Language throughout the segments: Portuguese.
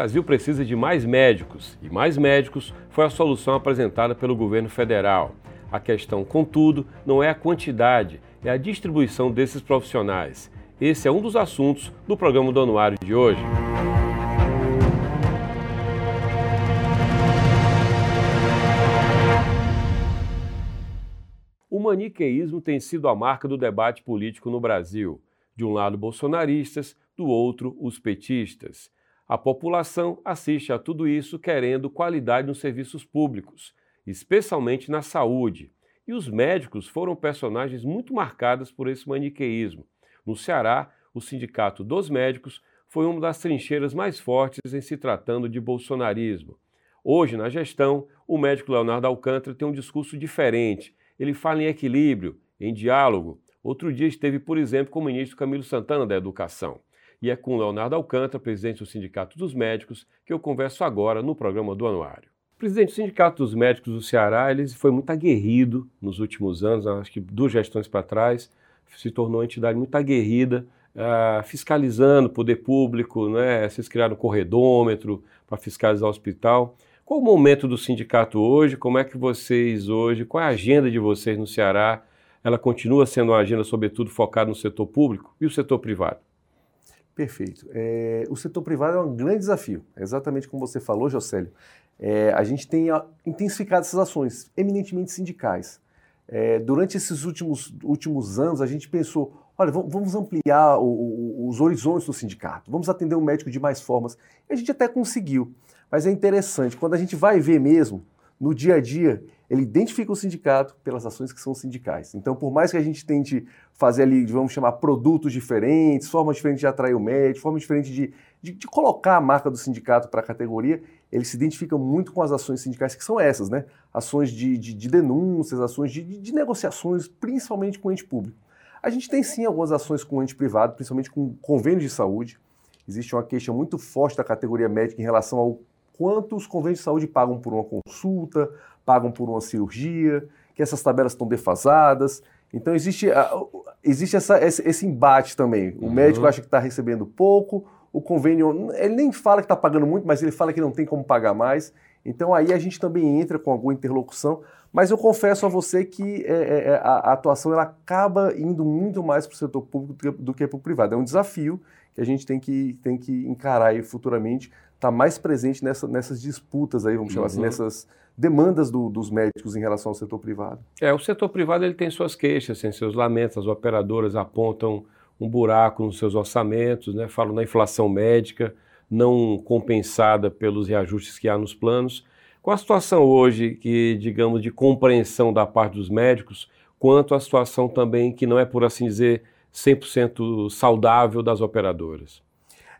Brasil precisa de mais médicos e mais médicos foi a solução apresentada pelo governo federal. A questão, contudo, não é a quantidade, é a distribuição desses profissionais. Esse é um dos assuntos do programa do Anuário de hoje. O maniqueísmo tem sido a marca do debate político no Brasil. De um lado, bolsonaristas, do outro, os petistas. A população assiste a tudo isso querendo qualidade nos serviços públicos, especialmente na saúde. E os médicos foram personagens muito marcados por esse maniqueísmo. No Ceará, o Sindicato dos Médicos foi uma das trincheiras mais fortes em se tratando de bolsonarismo. Hoje, na gestão, o médico Leonardo Alcântara tem um discurso diferente. Ele fala em equilíbrio, em diálogo. Outro dia esteve, por exemplo, com o ministro Camilo Santana da Educação. E é com Leonardo Alcântara, presidente do Sindicato dos Médicos, que eu converso agora no programa do Anuário. Presidente, o Sindicato dos Médicos do Ceará ele foi muito aguerrido nos últimos anos, acho que duas gestões para trás, se tornou uma entidade muito aguerrida, uh, fiscalizando o poder público, né? vocês criaram um corredômetro para fiscalizar o hospital. Qual o momento do sindicato hoje? Como é que vocês hoje, qual é a agenda de vocês no Ceará? Ela continua sendo uma agenda, sobretudo, focada no setor público e o setor privado? Perfeito. É, o setor privado é um grande desafio, exatamente como você falou, Jocélio. É, a gente tem intensificado essas ações, eminentemente sindicais. É, durante esses últimos, últimos anos, a gente pensou: olha, vamos ampliar o, o, os horizontes do sindicato, vamos atender o médico de mais formas. E a gente até conseguiu. Mas é interessante, quando a gente vai ver mesmo, no dia a dia, ele identifica o sindicato pelas ações que são sindicais. Então, por mais que a gente tente fazer ali, vamos chamar, produtos diferentes, formas diferentes de atrair o médico, formas diferentes de, de, de colocar a marca do sindicato para a categoria, ele se identifica muito com as ações sindicais que são essas, né? Ações de, de, de denúncias, ações de, negociações, principalmente com o ente público. A gente tem sim algumas ações com o ente privado, principalmente com convênios de saúde. Existe uma queixa muito forte da categoria médica em relação ao quanto os convênios de saúde pagam por uma consulta, pagam por uma cirurgia, que essas tabelas estão defasadas. Então existe, existe essa, esse, embate também. O uhum. médico acha que está recebendo pouco, o convênio, ele nem fala que está pagando muito, mas ele fala que não tem como pagar mais. Então aí a gente também entra com alguma interlocução. Mas eu confesso a você que é, é, é a, a, atuação ela acaba indo muito mais para o setor público do que para o privado. É um desafio que a gente tem que, tem que encarar aí futuramente, estar tá mais presente nessa, nessas disputas aí, vamos chamar assim, uhum. assim, nessas demandas do, dos médicos em relação ao setor privado. É, o setor privado ele tem suas queixas, tem seus lamentos, as operadoras apontam um buraco nos seus orçamentos, né? falam na inflação médica não compensada pelos reajustes que há nos planos. Com a situação hoje que, digamos, de compreensão da parte dos médicos, quanto a situação também que não é, por assim dizer, 100% saudável das operadoras?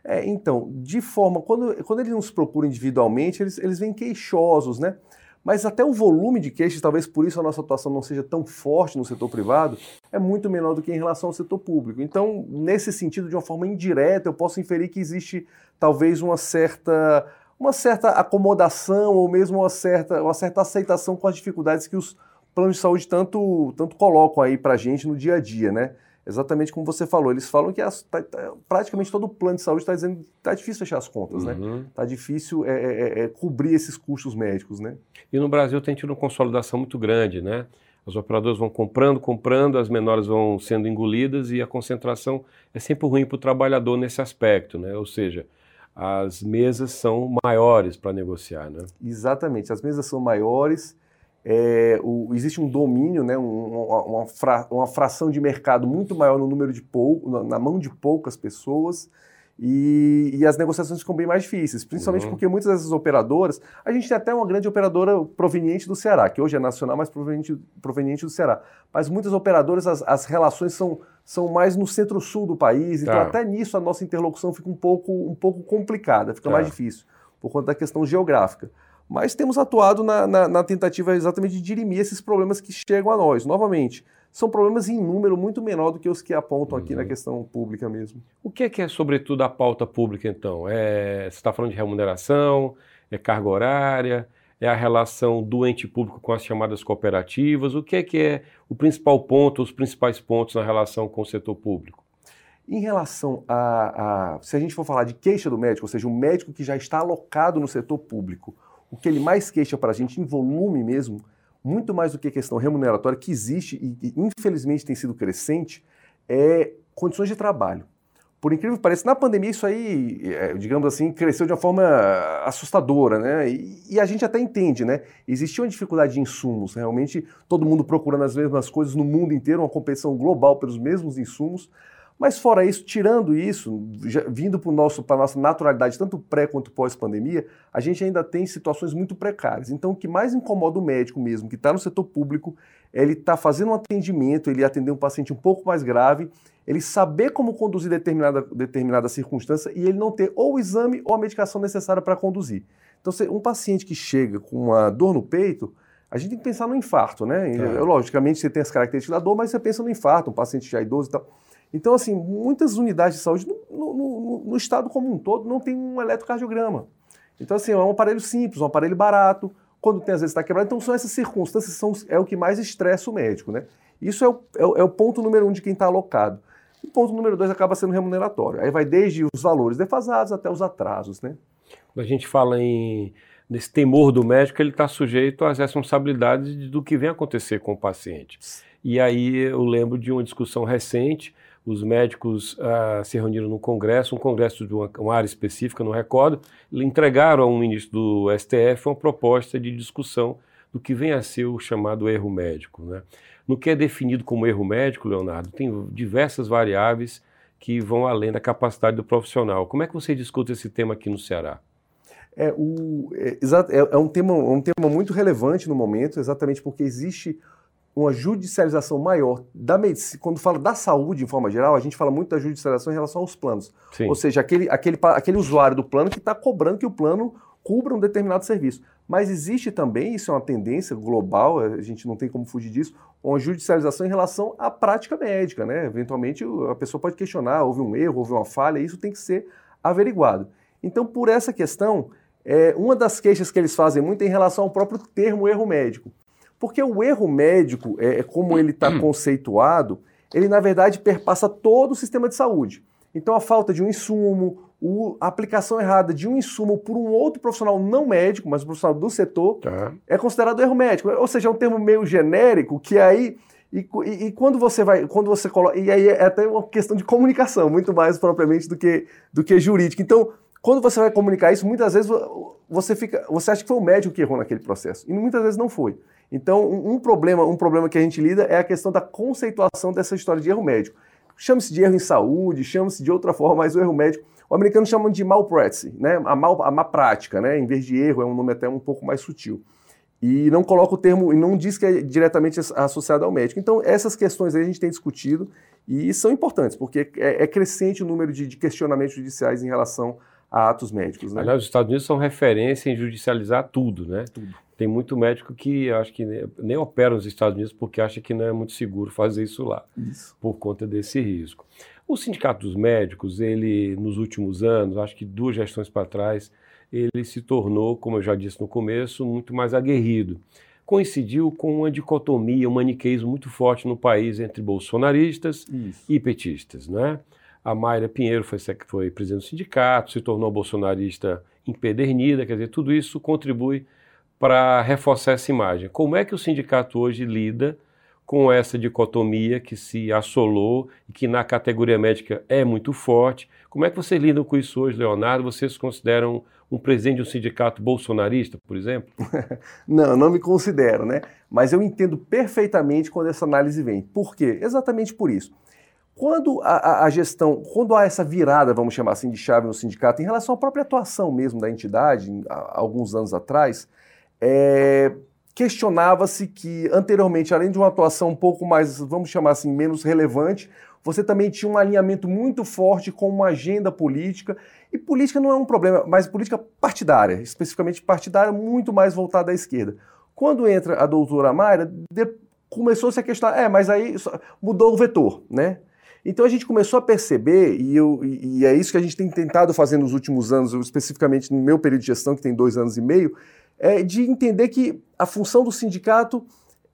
É, então, de forma, quando, quando eles nos procuram individualmente, eles, eles vêm queixosos, né? Mas até o volume de queixas, talvez por isso a nossa atuação não seja tão forte no setor privado, é muito menor do que em relação ao setor público. Então, nesse sentido, de uma forma indireta, eu posso inferir que existe talvez uma certa, uma certa acomodação ou mesmo uma certa, uma certa aceitação com as dificuldades que os planos de saúde tanto, tanto colocam aí para a gente no dia a dia, né? Exatamente como você falou. Eles falam que as, tá, tá, praticamente todo o plano de saúde está dizendo que está difícil fechar as contas, né? uhum. né? Está difícil é, é, é, é, cobrir esses custos médicos, né? E no Brasil tem tido uma consolidação muito grande, né? As operadoras vão comprando, comprando, as menores vão sendo engolidas e a concentração é sempre ruim para o trabalhador nesse aspecto, né? Ou seja, as mesas são maiores para negociar, né? Exatamente, as mesas são maiores é, o, existe um domínio, né, um, uma, fra, uma, fração de mercado muito maior no número de pou, na, na mão de poucas pessoas e, e, as negociações ficam bem mais difíceis, principalmente uhum. porque muitas dessas operadoras, a gente tem até uma grande operadora proveniente do Ceará, que hoje é nacional, mas proveniente, proveniente do Ceará. Mas muitas operadoras, as, as relações são, são mais no centro-sul do país, então tá. então até nisso a nossa interlocução fica um pouco, um pouco complicada, fica tá. mais difícil, por conta da questão geográfica mas temos atuado na, na, na, tentativa exatamente de dirimir esses problemas que chegam a nós. Novamente, são problemas em número muito menor do que os que apontam uhum. aqui na uhum. questão pública mesmo. O que é, que é sobretudo, a pauta pública, então? É, você está falando de remuneração, é carga horária, é a relação do ente público com as chamadas cooperativas? O que é que é o principal ponto, os principais pontos na relação com o setor público? Em relação a, a, se a gente for falar de queixa do médico, ou seja, um médico que já está alocado no setor público, o que ele mais queixa para a gente em volume mesmo, muito mais do que a questão remuneratória que existe e, e infelizmente tem sido crescente, é condições de trabalho. Por incrível que pareça, na pandemia isso aí, é, digamos assim, cresceu de uma forma assustadora, né? E, e, a gente até entende, né? Existia uma dificuldade de insumos, realmente todo mundo procurando as mesmas coisas no mundo inteiro, uma competição global pelos mesmos insumos. Mas fora isso, tirando isso, já, vindo para a nossa naturalidade, tanto pré quanto pós-pandemia, a gente ainda tem situações muito precárias. Então, o que mais incomoda o médico mesmo, que está no setor público, é ele está fazendo um atendimento, ele atender um paciente um pouco mais grave, ele saber como conduzir determinada, determinada circunstância e ele não ter ou o exame ou a medicação necessária para conduzir. Então, um paciente que chega com uma dor no peito, a gente tem que pensar no infarto, né? É. Logicamente, você tem as características da dor, mas você pensa no infarto, um paciente já idoso e tal. Então, assim, muitas unidades de saúde no, no, no, estado como um todo não tem um eletrocardiograma. Então, assim, é um aparelho simples, um aparelho barato, quando tem às vezes está quebrado. Então, são essas circunstâncias são, é o que mais estressa o médico, né? Isso é o, é o, é o ponto número um de quem está alocado. O ponto número dois acaba sendo remuneratório. Aí vai desde os valores defasados até os atrasos, né? Quando a gente fala em nesse temor do médico, ele está sujeito às responsabilidades do que vem acontecer com o paciente. E aí eu lembro de uma discussão recente os médicos ah, se reuniram num congresso, um congresso de uma, uma, área específica, não recordo, entregaram a um ministro do STF uma proposta de discussão do que vem a ser o chamado erro médico. Né? No que é definido como erro médico, Leonardo, tem diversas variáveis que vão além da capacidade do profissional. Como é que você discute esse tema aqui no Ceará? É, o, é, é, é um, tema, um tema muito relevante no momento, exatamente porque existe uma judicialização maior da medicina. Quando fala da saúde, em forma geral, a gente fala muito da judicialização em relação aos planos. Sim. Ou seja, aquele, aquele, aquele usuário do plano que está cobrando que o plano cubra um determinado serviço. Mas existe também, isso é uma tendência global, a gente não tem como fugir disso, uma judicialização em relação à prática médica. Né? Eventualmente a pessoa pode questionar, houve um erro, houve uma falha, isso tem que ser averiguado. Então, por essa questão, é, uma das queixas que eles fazem muito é em relação ao próprio termo erro médico. Porque o erro médico, é, é como ele está conceituado, ele na verdade perpassa todo o sistema de saúde. Então a falta de um insumo, a aplicação errada de um insumo por um outro profissional não médico, mas um profissional do setor, tá. é considerado erro médico. Ou seja, é um termo meio genérico que aí e, e, e, quando você vai, quando você coloca, e aí é até uma questão de comunicação, muito mais propriamente do que, do que jurídica. Então, quando você vai comunicar isso, muitas vezes você fica, você acha que foi o médico que errou naquele processo, e muitas vezes não foi. Então, um, problema, um problema que a gente lida é a questão da conceituação dessa história de erro médico. Chama-se de erro em saúde, chama-se de outra forma, mas o erro médico, o americano chama de malpractice, né? A, mal, a má prática, né? Em vez de erro, é um nome até um pouco mais sutil. E não coloca o termo, e não diz que é diretamente associado ao médico. Então, essas questões aí a gente tem discutido e são importantes, porque é, é crescente o número de, de questionamentos judiciais em relação a atos médicos. Né? Aliás, os Estados Unidos são referência em judicializar tudo, né? Tudo. Tem muito médico que acho que nem opera nos Estados Unidos porque acha que não é muito seguro fazer isso lá, isso. por conta desse risco. O Sindicato dos Médicos, ele, nos últimos anos, acho que duas gestões para trás, ele se tornou, como eu já disse no começo, muito mais aguerrido. Coincidiu com uma dicotomia, um maniqueísmo muito forte no país entre bolsonaristas isso. e petistas, né? A Mayra Pinheiro foi, foi presidente do sindicato, se tornou bolsonarista empedernida, quer dizer, tudo isso contribui para reforçar essa imagem. Como é que o sindicato hoje lida com essa dicotomia que se assolou e que na categoria médica é muito forte? Como é que vocês lidam com isso hoje, Leonardo? Vocês se consideram um presidente de um sindicato bolsonarista, por exemplo? não, não me considero, né? Mas eu entendo perfeitamente quando essa análise vem. Por quê? Exatamente por isso. Quando a, a, gestão, quando há essa virada, vamos chamar assim, de chave no sindicato, em relação à própria atuação mesmo da entidade, alguns anos atrás, é, questionava-se que anteriormente, além de uma atuação um pouco mais, vamos chamar assim, menos relevante, você também tinha um alinhamento muito forte com uma agenda política. E política não é um problema, mas política partidária, especificamente partidária, muito mais voltada à esquerda. Quando entra a doutora Mayra, começou-se a questionar, é, mas aí mudou o vetor, né? Então a gente começou a perceber, e, eu, e é isso que a gente tem tentado fazer nos últimos anos, especificamente no meu período de gestão, que tem dois anos e meio, é de entender que a função do sindicato,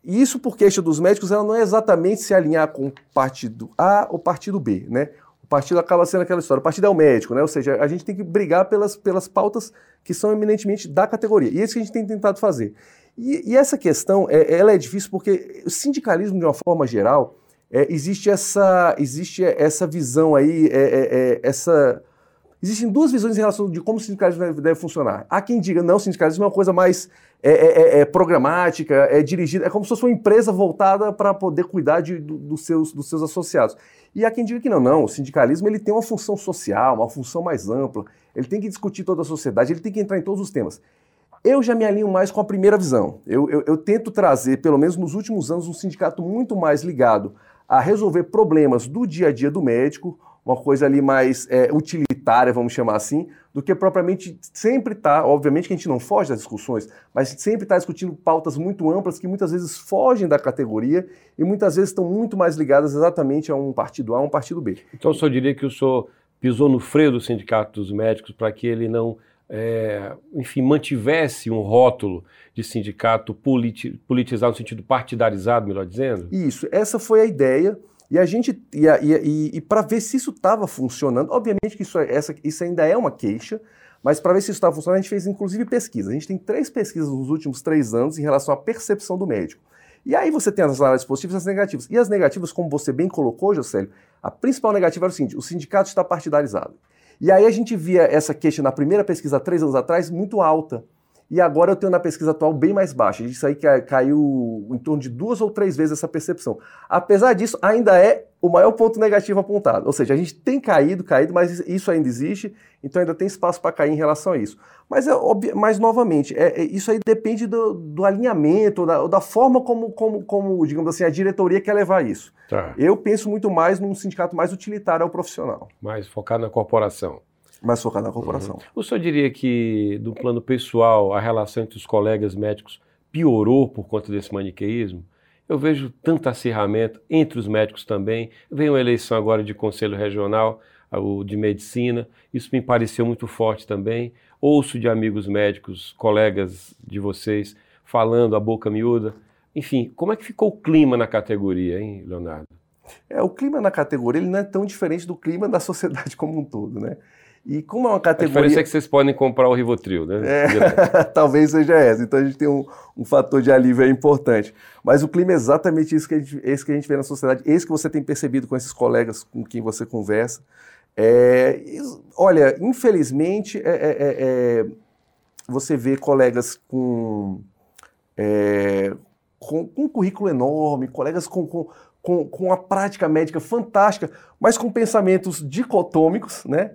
e isso por queixa dos médicos, ela não é exatamente se alinhar com o partido A ou partido B, né? O partido acaba sendo aquela história. O partido é o médico, né? Ou seja, a gente tem que brigar pelas, pelas pautas que são eminentemente da categoria. E é isso que a gente tem tentado fazer. E, e essa questão, é, ela é difícil porque o sindicalismo, de uma forma geral, é, existe, essa, existe essa visão aí, é, é, é essa... Existem duas visões em relação de como o sindicalismo deve, deve funcionar. Há quem diga, não, o sindicalismo é uma coisa mais é, é, é, programática, é dirigida, é como se fosse uma empresa voltada para poder cuidar de, do, dos, seus, dos seus associados. E há quem diga que não, não, o sindicalismo ele tem uma função social, uma função mais ampla, ele tem que discutir toda a sociedade, ele tem que entrar em todos os temas. Eu já me alinho mais com a primeira visão. Eu, eu, eu, tento trazer, pelo menos nos últimos anos, um sindicato muito mais ligado a resolver problemas do dia a dia do médico, uma coisa ali mais é, utilitária, vamos chamar assim, do que propriamente sempre está, obviamente que a gente não foge das discussões, mas sempre está discutindo pautas muito amplas que muitas vezes fogem da categoria e muitas vezes estão muito mais ligadas exatamente a um partido A, um partido B. Então o senhor diria que o senhor pisou no freio do Sindicato dos Médicos para que ele não é, enfim, mantivesse um rótulo de sindicato politi politizado no sentido partidarizado, melhor dizendo? Isso, essa foi a ideia. E a gente e, e, e para ver se isso estava funcionando, obviamente que isso, é, essa, isso ainda é uma queixa, mas para ver se isso estava funcionando, a gente fez inclusive pesquisa. A gente tem três pesquisas nos últimos três anos em relação à percepção do médico. E aí você tem as análises positivas e as negativas. E as negativas, como você bem colocou, Jocélio, a principal negativa era o seguinte: o sindicato está partidarizado. E aí a gente via essa queixa na primeira pesquisa, três anos atrás, muito alta. E agora eu tenho na pesquisa atual bem mais baixa. Isso aí caiu em torno de duas ou três vezes essa percepção. Apesar disso, ainda é o maior ponto negativo apontado. Ou seja, a gente tem caído, caído, mas isso ainda existe, então ainda tem espaço para cair em relação a isso. Mas, é, mas novamente, é, é, isso aí depende do, do alinhamento, da, da, forma como, como, como, digamos assim, a diretoria quer levar isso. Tá. Eu penso muito mais num sindicato mais utilitário ao profissional. Mais focado na corporação mais focado na corporação. Uhum. O senhor diria que, do plano pessoal, a relação entre os colegas médicos piorou por conta desse maniqueísmo? Eu vejo tanto acirramento entre os médicos também. Vem uma eleição agora de conselho regional, o de medicina. Isso me pareceu muito forte também. Ouço de amigos médicos, colegas de vocês, falando a boca miúda. Enfim, como é que ficou o clima na categoria, hein, Leonardo? É, o clima na categoria ele não é tão diferente do clima da sociedade como um todo, né? E como é uma categoria. A diferença é que vocês podem comprar o Rivotril, né? É, talvez seja essa. Então a gente tem um, um fator de alívio importante. Mas o clima é exatamente isso que, a gente, esse que a gente vê na sociedade, esse que você tem percebido com esses colegas com quem você conversa. É, olha, infelizmente, é, é, é, é você vê colegas com, é, com, com, um currículo enorme, colegas com, com, com, com a prática médica fantástica, mas com pensamentos dicotômicos, né?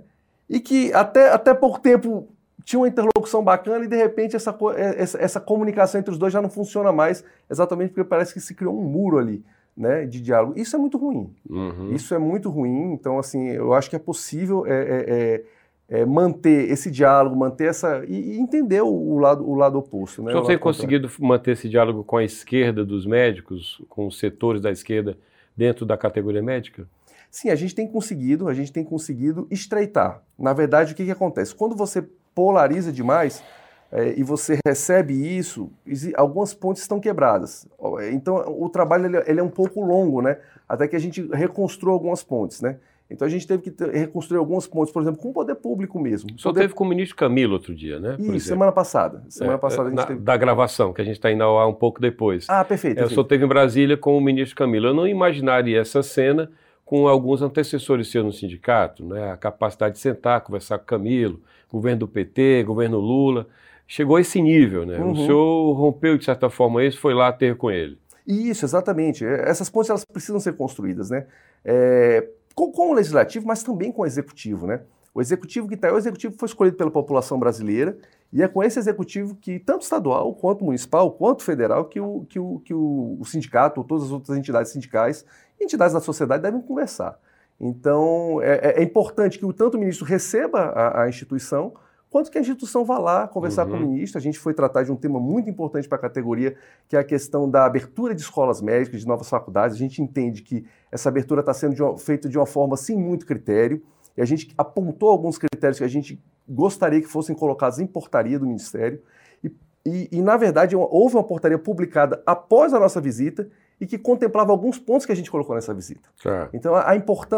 E que até, até pouco tempo tinha uma interlocução bacana e de repente essa, é, essa, essa, comunicação entre os dois já não funciona mais, exatamente porque parece que se criou um muro ali. Né, de diálogo. Isso é muito ruim. Uhum. Isso é muito ruim. Então, assim, eu acho que é possível é, é, é, é manter esse diálogo, manter essa. e, e entender o, o, lado, o lado oposto. Né, o senhor tem conseguido manter esse diálogo com a esquerda dos médicos, com os setores da esquerda dentro da categoria médica? Sim, a gente tem conseguido, a gente tem conseguido estreitar. Na verdade, o que, que acontece? Quando você polariza demais é, e você recebe isso, algumas pontes estão quebradas. Então, o trabalho ele, ele, é um pouco longo, né? Até que a gente reconstrua algumas pontes, né? Então a gente teve que ter, reconstruir algumas pontes, por exemplo, com o poder público mesmo. Só poder... teve com o ministro Camilo outro dia, né? Isso, semana passada. Semana é, passada a gente na, teve... Da gravação, que a gente está indo ao ar um pouco depois. Ah, perfeito. É, eu só teve em Brasília com o ministro Camilo. Eu não imaginaria essa cena com alguns antecessores seus no sindicato, né? a capacidade de sentar, conversar com Camilo, governo do PT, governo Lula. Chegou a esse nível, né? Uhum. O senhor rompeu, de certa forma, isso, foi lá ter com ele. Isso, exatamente. É, essas pontes elas precisam ser construídas, né? É, com, com, o legislativo, mas também com o executivo, né? O executivo que está aí, o executivo foi escolhido pela população brasileira e é com esse executivo que, tanto estadual, quanto municipal, quanto federal, que o, que o, que o, o sindicato ou todas as outras entidades sindicais entidades da sociedade devem conversar. Então, é, é, é importante que o, tanto o ministro receba a, a, instituição, quanto que a instituição vá lá conversar uhum. com o uhum. ministro. A gente foi tratar de um tema muito importante para a categoria, que é a questão da abertura de escolas médicas, de novas faculdades. A gente entende que essa abertura está sendo feita de uma forma sem muito critério, e a gente apontou alguns critérios que a gente gostaria que fossem colocados em portaria do Ministério. E, e, e na verdade, houve uma portaria publicada após a nossa visita, e que contemplava alguns pontos que a gente colocou nessa visita. Então, a, a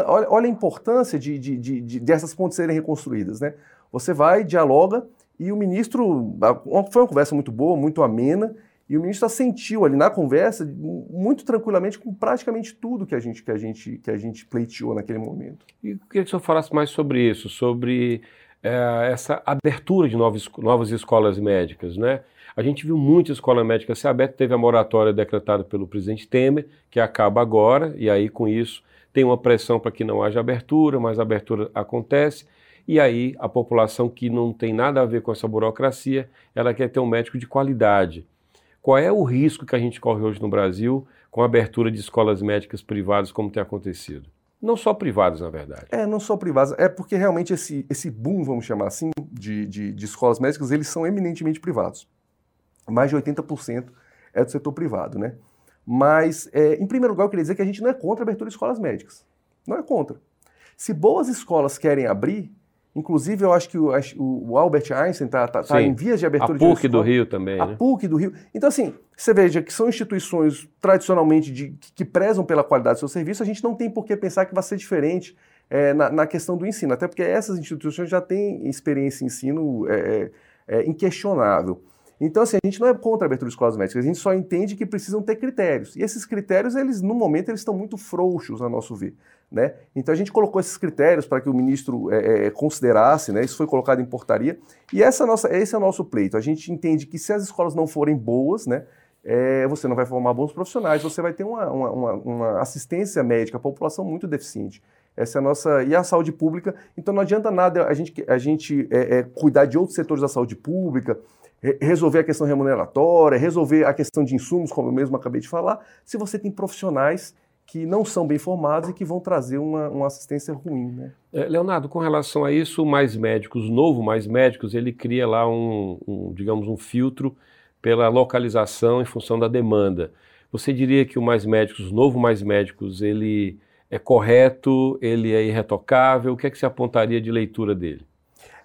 olha, olha, a importância de, de, de, de, dessas pontes serem reconstruídas. Né? Você vai, dialoga, e o ministro. Foi uma conversa muito boa, muito amena, e o ministro assentiu ali na conversa, muito tranquilamente, com praticamente tudo que a gente, que a gente, que a gente pleiteou naquele momento. E eu queria que o senhor falasse mais sobre isso, sobre é, essa abertura de novas, novas escolas médicas, né? A gente viu muitas escolas médicas ser abertas, teve a moratória decretada pelo presidente Temer, que acaba agora, e aí com isso tem uma pressão para que não haja abertura, mas a abertura acontece, e aí a população que não tem nada a ver com essa burocracia, ela quer ter um médico de qualidade. Qual é o risco que a gente corre hoje no Brasil com a abertura de escolas médicas privadas como tem acontecido? Não só privadas, na verdade. É, não só privadas. É porque realmente esse, esse boom, vamos chamar assim, de, de, de escolas médicas, eles são eminentemente privados mais de 80% é do setor privado, né? Mas, é, em primeiro lugar, eu queria dizer que a gente não é contra a abertura de escolas médicas. Não é contra. Se boas escolas querem abrir, inclusive eu acho que o, o Albert Einstein está tá, tá em vias de abertura a PUC de do Rio também. A né? PUC do Rio. Então, assim, você veja que são instituições tradicionalmente de, que, que prezam pela qualidade do seu serviço, a gente não tem por que pensar que vai ser diferente é, na, na, questão do ensino, até porque essas instituições já têm experiência em ensino é, é, é inquestionável. Então, assim, a gente não é contra a abertura de escolas médicas, a gente só entende que precisam ter critérios. E esses critérios, eles, no momento, eles estão muito frouxos, a nosso ver. Né? Então, a gente colocou esses critérios para que o ministro é, é, considerasse, né? isso foi colocado em portaria, e essa nossa, esse é o nosso pleito. A gente entende que se as escolas não forem boas, né, é, você não vai formar bons profissionais, você vai ter uma, uma, uma, assistência médica, a população muito deficiente. Essa é nossa. E a saúde pública, então não adianta nada a gente, a gente é, é, cuidar de outros setores da saúde pública, resolver a questão remuneratória, resolver a questão de insumos, como eu mesmo acabei de falar, se você tem profissionais que não são bem formados e que vão trazer uma, uma assistência ruim. Né? É, Leonardo, com relação a isso, o Mais Médicos, novo Mais Médicos, ele cria lá um, um, digamos, um filtro pela localização em função da demanda. Você diria que o Mais Médicos, o novo Mais Médicos, ele é correto, ele é irretocável? O que é que você apontaria de leitura dele?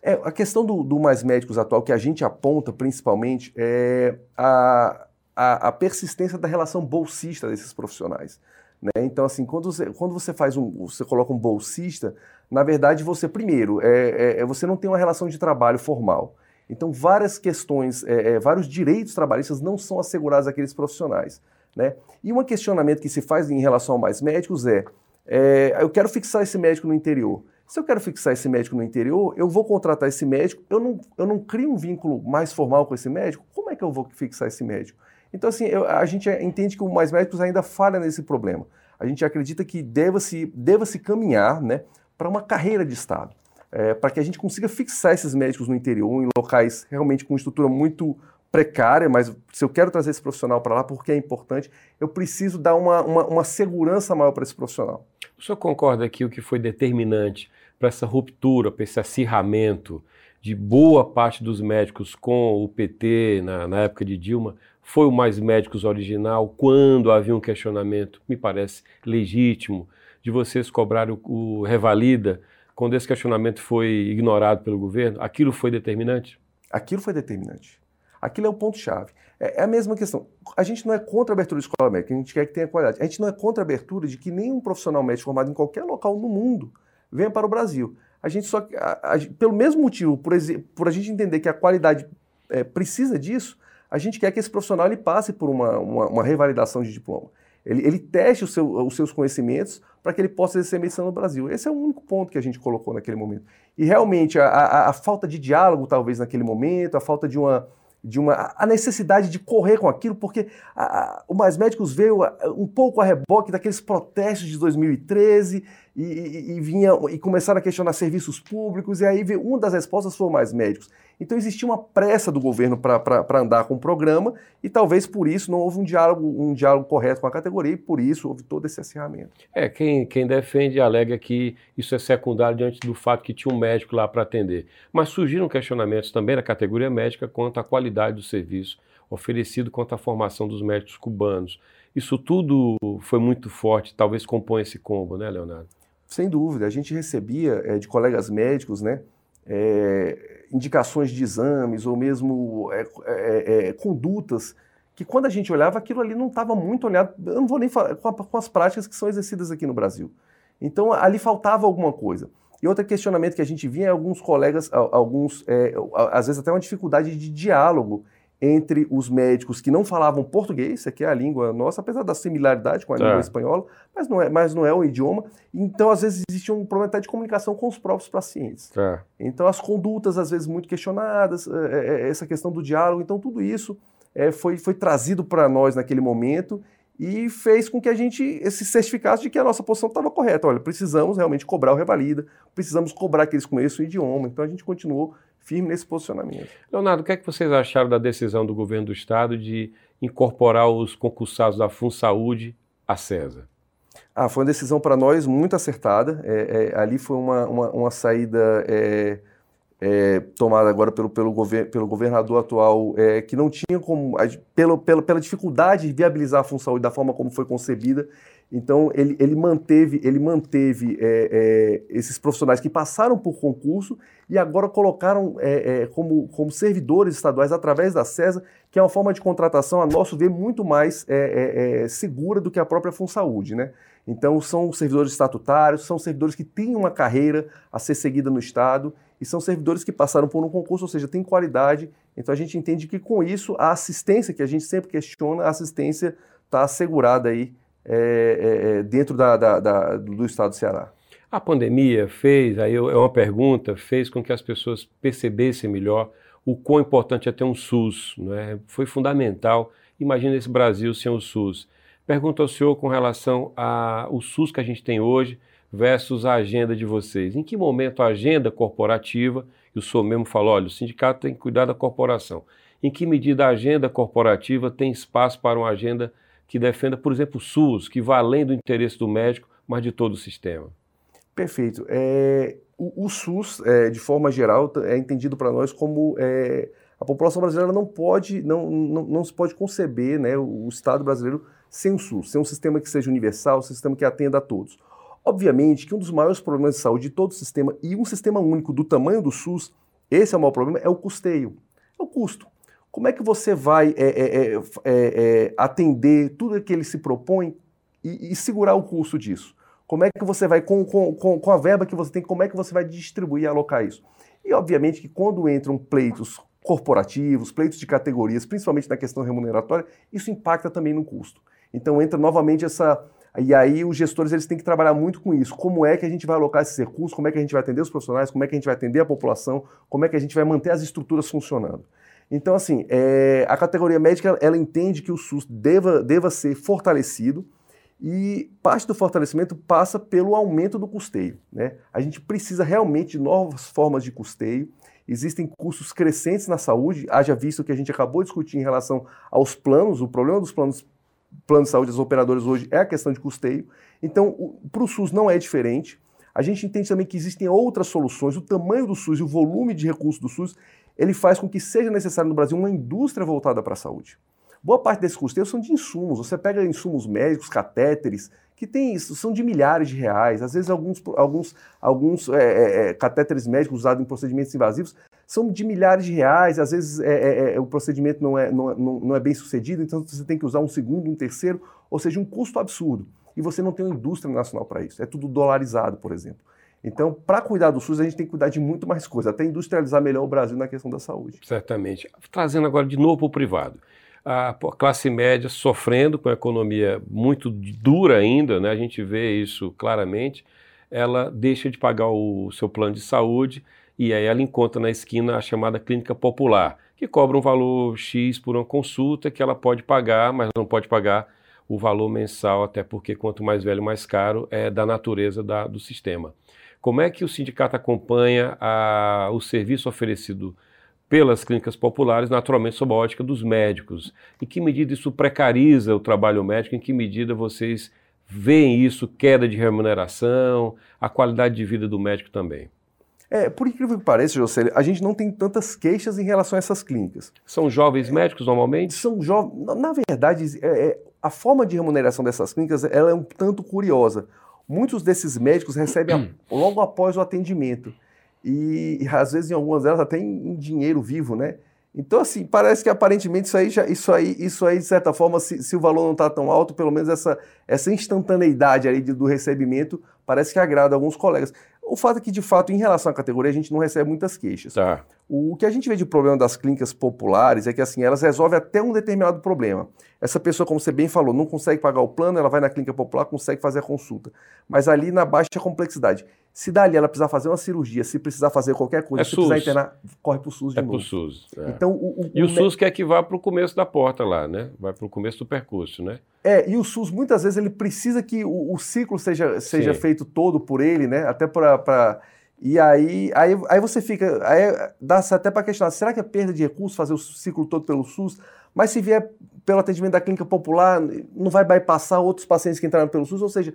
É, a questão do, do, Mais Médicos atual que a gente aponta principalmente é a, a, a persistência da relação bolsista desses profissionais. Né? Então, assim, quando você, quando você faz um, você coloca um bolsista, na verdade você, primeiro, é, é, é você não tem uma relação de trabalho formal. Então, várias questões, é, é, vários direitos trabalhistas não são assegurados àqueles profissionais. Né? E um questionamento que se faz em relação ao mais médicos é, é eu quero fixar esse médico no interior. Se eu quero fixar esse médico no interior, eu vou contratar esse médico, eu não, eu não crio um vínculo mais formal com esse médico, como é que eu vou fixar esse médico? Então, assim, eu, a gente entende que o Mais Médicos ainda falha nesse problema. A gente acredita que deva-se deva -se caminhar né, para uma carreira de Estado, é, para que a gente consiga fixar esses médicos no interior, em locais realmente com estrutura muito precária, mas se eu quero trazer esse profissional para lá porque é importante, eu preciso dar uma, uma, uma segurança maior para esse profissional. O senhor concorda que o que foi determinante para essa ruptura, para esse acirramento de boa parte dos médicos com o PT na, na época de Dilma foi o Mais Médicos original, quando havia um questionamento, me parece legítimo, de vocês cobrar o, o revalida, quando esse questionamento foi ignorado pelo governo, aquilo foi determinante? Aquilo foi determinante. Aquilo é o ponto-chave. É, é, a mesma questão. A gente não é contra a abertura de escola médica, a gente quer que tenha qualidade. A gente não é contra a abertura de que nenhum profissional médico formado em qualquer local no mundo venha para o Brasil. A gente só, a, a, pelo mesmo motivo, por, por, a gente entender que a qualidade é, precisa disso, a gente quer que esse profissional ele passe por uma, uma, uma revalidação de diploma. Ele, ele teste seu, os seus conhecimentos para que ele possa exercer medicina no Brasil. Esse é o único ponto que a gente colocou naquele momento. E realmente a, a, a falta de diálogo, talvez, naquele momento, a falta de uma, de uma a necessidade de correr com aquilo, porque a, o Mais Médicos veio um pouco a reboque daqueles protestos de 2013 e, e, e, vinha, e começaram a questionar serviços públicos, e aí uma das respostas o Mais Médicos. Então existia uma pressa do governo para andar com o programa, e talvez por isso não houve um diálogo, um diálogo correto com a categoria, e por isso houve todo esse acirramento. É, quem, quem defende alega que isso é secundário diante do fato que tinha um médico lá para atender. Mas surgiram questionamentos também na categoria médica quanto à qualidade do serviço oferecido, quanto à formação dos médicos cubanos. Isso tudo foi muito forte, talvez compõe esse combo, né, Leonardo? Sem dúvida, a gente recebia é, de colegas médicos, né, é, indicações de exames ou mesmo é, condutas que quando a gente olhava, aquilo ali não estava muito olhado, eu não vou nem falar com, a, com, as práticas que são exercidas aqui no Brasil. Então ali faltava alguma coisa. E outro questionamento que a gente vinha é alguns colegas, alguns, é, às vezes até uma dificuldade de diálogo entre os médicos que não falavam português, que é a língua nossa, apesar da similaridade com a é. língua espanhola, mas não, é, mas não é o idioma. Então, às vezes, existe um problema até de comunicação com os próprios pacientes. É. Então, as condutas, às vezes, muito questionadas, é, é essa questão do diálogo. Então, tudo isso é, foi, foi trazido para nós naquele momento e fez com que a gente se certificasse de que a nossa posição estava correta. Olha, precisamos realmente cobrar o revalida, precisamos cobrar que eles conheçam o idioma. Então, a gente continuou firme nesse posicionamento. Leonardo, o que é que vocês acharam da decisão do governo do Estado de incorporar os concursados da FunSaúde à CESA? Ah, foi uma decisão para nós muito acertada. É, é, ali foi uma, uma, uma saída é, é tomada agora pelo, pelo, gover pelo governador atual, é, que não tinha como, pelo, pela, pela dificuldade de viabilizar a FunSaúde da forma como foi concebida, então, ele, ele manteve, ele manteve é, é, esses profissionais que passaram por concurso e agora colocaram é, é como, como servidores estaduais através da CESA, que é uma forma de contratação, a nosso ver, muito mais é, é, segura do que a própria FunSaúde. Né? Então, são servidores estatutários, são servidores que têm uma carreira a ser seguida no Estado e são servidores que passaram por um concurso, ou seja, têm qualidade. Então, a gente entende que, com isso, a assistência, que a gente sempre questiona, a assistência está assegurada aí é, é, é, dentro da, da, da, do estado do Ceará? A pandemia fez, aí é uma pergunta, fez com que as pessoas percebessem melhor o quão importante é ter um SUS. Né? Foi fundamental. Imagina esse Brasil sem o SUS. Pergunto ao senhor com relação ao SUS que a gente tem hoje versus a agenda de vocês. Em que momento a agenda corporativa, e o senhor mesmo falou, olha, o sindicato tem que cuidar da corporação. Em que medida a agenda corporativa tem espaço para uma agenda que defenda, por exemplo, o SUS, que vá além do interesse do médico, mas de todo o sistema. Perfeito. É, o, o, SUS, é, de forma geral, é entendido para nós como é, a população brasileira não pode, não, não, não se pode conceber né, o, o Estado brasileiro sem o SUS, sem um sistema que seja universal, um sistema que atenda a todos. Obviamente que um dos maiores problemas de saúde de todo o sistema e um sistema único do tamanho do SUS, esse é o maior problema, é o custeio, é o custo. Como é que você vai é é, é, é, é, atender tudo que ele se propõe e, e, segurar o custo disso? Como é que você vai, com, com, com a verba que você tem, como é que você vai distribuir e alocar isso? E, obviamente, que quando entram pleitos corporativos, pleitos de categorias, principalmente na questão remuneratória, isso impacta também no custo. Então entra novamente essa. E aí os gestores eles têm que trabalhar muito com isso. Como é que a gente vai alocar esses recursos? Como é que a gente vai atender os profissionais? Como é que a gente vai atender a população? Como é que a gente vai manter as estruturas funcionando? Então, assim, é, a categoria médica ela entende que o SUS deva, deva ser fortalecido e parte do fortalecimento passa pelo aumento do custeio. Né? A gente precisa realmente de novas formas de custeio. Existem custos crescentes na saúde, haja visto que a gente acabou de discutir em relação aos planos, o problema dos planos, planos de saúde dos operadores hoje é a questão de custeio. Então, para o SUS não é diferente. A gente entende também que existem outras soluções, o tamanho do SUS e o volume de recursos do SUS ele faz com que seja necessário no Brasil uma indústria voltada para a saúde. Boa parte desses custeios são de insumos. Você pega insumos médicos, catéteres, que tem isso, são de milhares de reais. Às vezes, alguns, alguns, alguns é, é, é catéteres médicos usados em procedimentos invasivos são de milhares de reais. Às vezes, é, é, é o procedimento não é, não, não, não é bem sucedido, então você tem que usar um segundo, um terceiro, ou seja, um custo absurdo. E você não tem uma indústria nacional para isso. É tudo dolarizado, por exemplo. Então, para cuidar do SUS, a gente tem que cuidar de muito mais coisa, até industrializar melhor o Brasil na questão da saúde. Certamente. Trazendo agora de novo para o privado. A classe média sofrendo com a economia muito dura ainda, né? a gente vê isso claramente, ela deixa de pagar o seu plano de saúde e aí ela encontra na esquina a chamada clínica popular, que cobra um valor X por uma consulta que ela pode pagar, mas não pode pagar o valor mensal, até porque quanto mais velho, mais caro, é da natureza da, do sistema. Como é que o sindicato acompanha a, o serviço oferecido pelas clínicas populares, naturalmente sob a ótica dos médicos? Em que medida isso precariza o trabalho médico? Em que medida vocês veem isso, queda de remuneração, a qualidade de vida do médico também? É, por incrível que pareça, José, a gente não tem tantas queixas em relação a essas clínicas. São jovens médicos normalmente? São jovens. Na verdade, é, é, a forma de remuneração dessas clínicas ela é um tanto curiosa. Muitos desses médicos recebem logo após o atendimento. E, e, às vezes em algumas delas até em, em dinheiro vivo, né? Então, assim, parece que aparentemente isso aí, já, isso aí, isso aí de certa forma, se, se o valor não está tão alto, pelo menos essa, essa instantaneidade aí do recebimento parece que agrada alguns colegas. O fato é que, de fato, em relação à categoria, a gente não recebe muitas queixas. Tá. O que a gente vê de problema das clínicas populares é que, assim, elas resolvem até um determinado problema. Essa pessoa, como você bem falou, não consegue pagar o plano, ela vai na clínica popular, consegue fazer a consulta. Mas ali na baixa complexidade. Se dali ela precisar fazer uma cirurgia, se precisar fazer qualquer coisa, é se SUS. precisar internar, corre para o SUS de é novo. Pro SUS. É. Então, o, o, e o, o SUS quer que vá para o começo da porta lá, né? Vai para o começo do percurso, né? É, e o SUS muitas vezes ele precisa que o, o ciclo seja, seja feito todo por ele, né? Até para. E aí, aí, aí você fica. Aí dá até para questionar: será que é perda de recursos fazer o ciclo todo pelo SUS? Mas se vier pelo atendimento da clínica popular, não vai bypassar outros pacientes que entraram pelo SUS? Ou seja,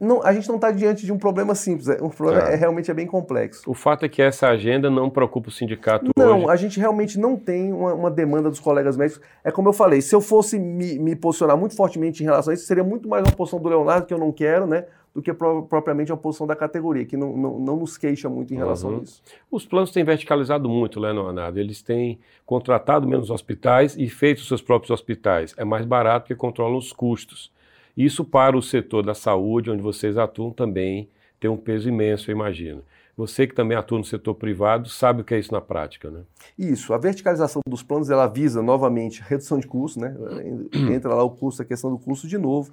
não, a gente não está diante de um problema simples, o problema é. é, realmente é bem complexo. O fato é que essa agenda não preocupa o sindicato não, hoje. Não, a gente realmente não tem uma, uma, demanda dos colegas médicos. É como eu falei, se eu fosse me, me, posicionar muito fortemente em relação a isso, seria muito mais uma posição do Leonardo, que eu não quero, né? Do que pro, propriamente uma posição da categoria, que não, não, não nos queixa muito em relação uhum. a isso. Os planos têm verticalizado muito, né, Leonardo? Eles têm contratado menos hospitais e feito seus próprios hospitais. É mais barato porque controlam os custos. Isso para o setor da saúde, onde vocês atuam, também tem um peso imenso, eu imagino. Você que também atua no setor privado sabe o que é isso na prática, né? Isso. A verticalização dos planos ela visa novamente redução de custo, né? Entra lá o custo, a questão do custo de novo.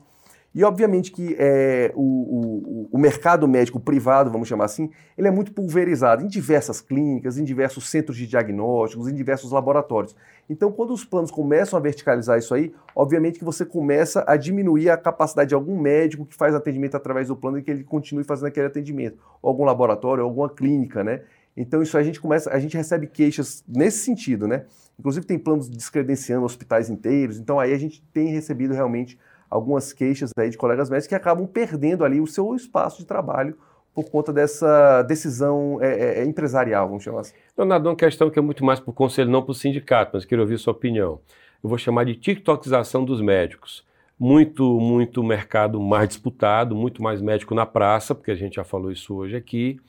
E obviamente que é, o, o, o, mercado médico privado, vamos chamar assim, ele é muito pulverizado em diversas clínicas, em diversos centros de diagnósticos, em diversos laboratórios. Então, quando os planos começam a verticalizar isso aí, obviamente que você começa a diminuir a capacidade de algum médico que faz atendimento através do plano e que ele continue fazendo aquele atendimento, ou algum laboratório, ou alguma clínica, né? Então, isso a gente começa, a gente recebe queixas nesse sentido, né? Inclusive tem planos descredenciando hospitais inteiros, então aí a gente tem recebido realmente algumas queixas aí de colegas médicos que acabam perdendo ali o seu espaço de trabalho por conta dessa decisão é, é, é empresarial, vamos chamar assim. Leonardo, uma questão que é muito mais para o conselho, não para o sindicato, mas queria ouvir sua opinião. Eu vou chamar de tiktokização dos médicos. Muito, muito mercado mais disputado, muito mais médico na praça, porque a gente já falou isso hoje aqui,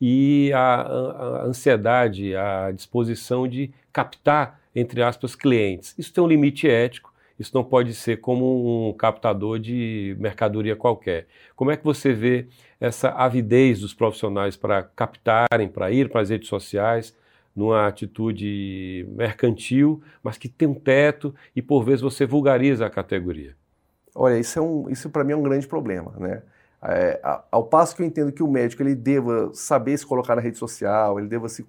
e a, a ansiedade, a disposição de captar, entre aspas, clientes. Isso tem um limite ético, isso não pode ser como um captador de mercadoria qualquer. Como é que você vê essa avidez dos profissionais para captarem, para ir para as redes sociais, numa atitude mercantil, mas que tem um teto e por vezes você vulgariza a categoria? Olha, isso, é um, isso para mim é um grande problema, né? É, ao passo que eu entendo que o médico ele deva saber se colocar na rede social, ele deva se,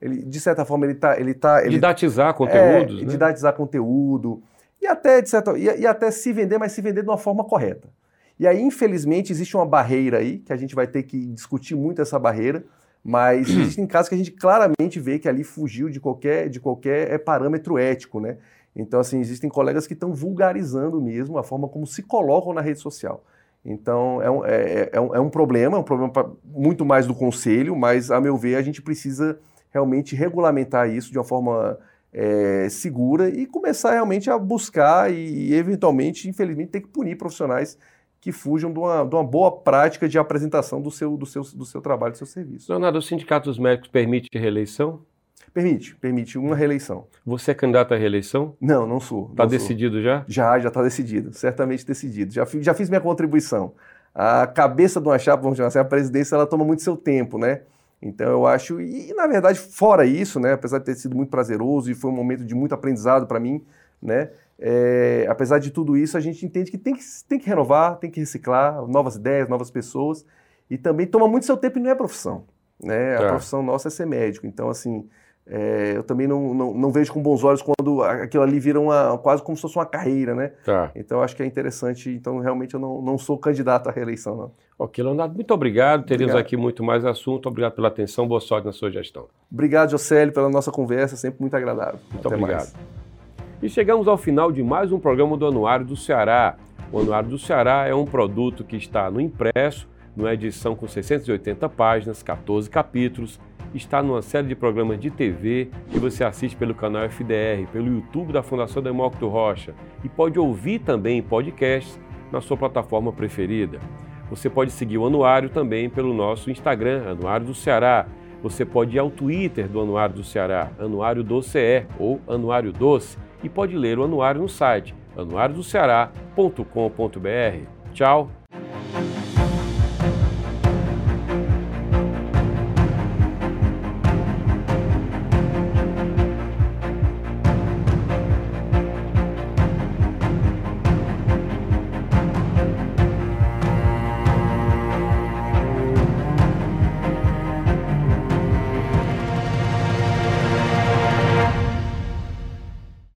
ele de certa forma ele está, ele tá, ele, didatizar conteúdos, é, né? didatizar conteúdo, e até, de certa, e, e até se vender, mas se vender de uma forma correta. E aí, infelizmente, existe uma barreira aí, que a gente vai ter que discutir muito essa barreira, mas existem casos que a gente claramente vê que ali fugiu de qualquer, de qualquer é, parâmetro ético, né? Então, assim, existem colegas que estão vulgarizando mesmo a forma como se colocam na rede social. Então, é um, é, é um, é um problema, é um problema pra, muito mais do conselho, mas, a meu ver, a gente precisa realmente regulamentar isso de uma forma é, segura e começar realmente a buscar e, eventualmente, infelizmente, ter que punir profissionais que fujam de uma, de uma, boa prática de apresentação do seu, do, seu, do seu trabalho, do seu serviço. Leonardo, o Sindicato dos Médicos permite reeleição? Permite, permite uma reeleição. Você é candidato à reeleição? Não, não sou. Está decidido já? Já, já está decidido, certamente decidido. Já, já fiz minha contribuição. A cabeça de uma chapa, vamos chamar assim, a presidência, ela toma muito seu tempo, né? Então eu acho, e na verdade, fora isso, né, apesar de ter sido muito prazeroso e foi um momento de muito aprendizado para mim, né, é, apesar de tudo isso, a gente entende que tem, que tem que renovar, tem que reciclar, novas ideias, novas pessoas, e também toma muito seu tempo e não é profissão. Né? A tá. profissão nossa é ser médico. Então, assim, é, eu também não, não, não, vejo com bons olhos quando aquilo ali vira uma, quase como se fosse uma carreira, né? Tá. Então acho que é interessante. Então realmente eu não, não sou candidato à reeleição, não. Ok, Leonardo, muito obrigado. Teríamos obrigado. aqui muito mais assunto. Obrigado pela atenção. Boa sorte na sua gestão. Obrigado, Jocélio, pela nossa conversa. Sempre muito agradável. Muito Até obrigado. Mais. E chegamos ao final de mais um programa do Anuário do Ceará. O Anuário do Ceará é um produto que está no impresso, numa edição com 680 páginas, 14 capítulos está numa série de programas de TV que você assiste pelo canal FDR, pelo YouTube da Fundação Demócrito Rocha e pode ouvir também em podcasts na sua plataforma preferida. Você pode seguir o Anuário também pelo nosso Instagram, Anuário do Ceará. Você pode ir ao Twitter do Anuário do Ceará, Anuário do CE ou Anuário Doce, e pode ler o anuário no site anuariodoceará.com.br. Tchau!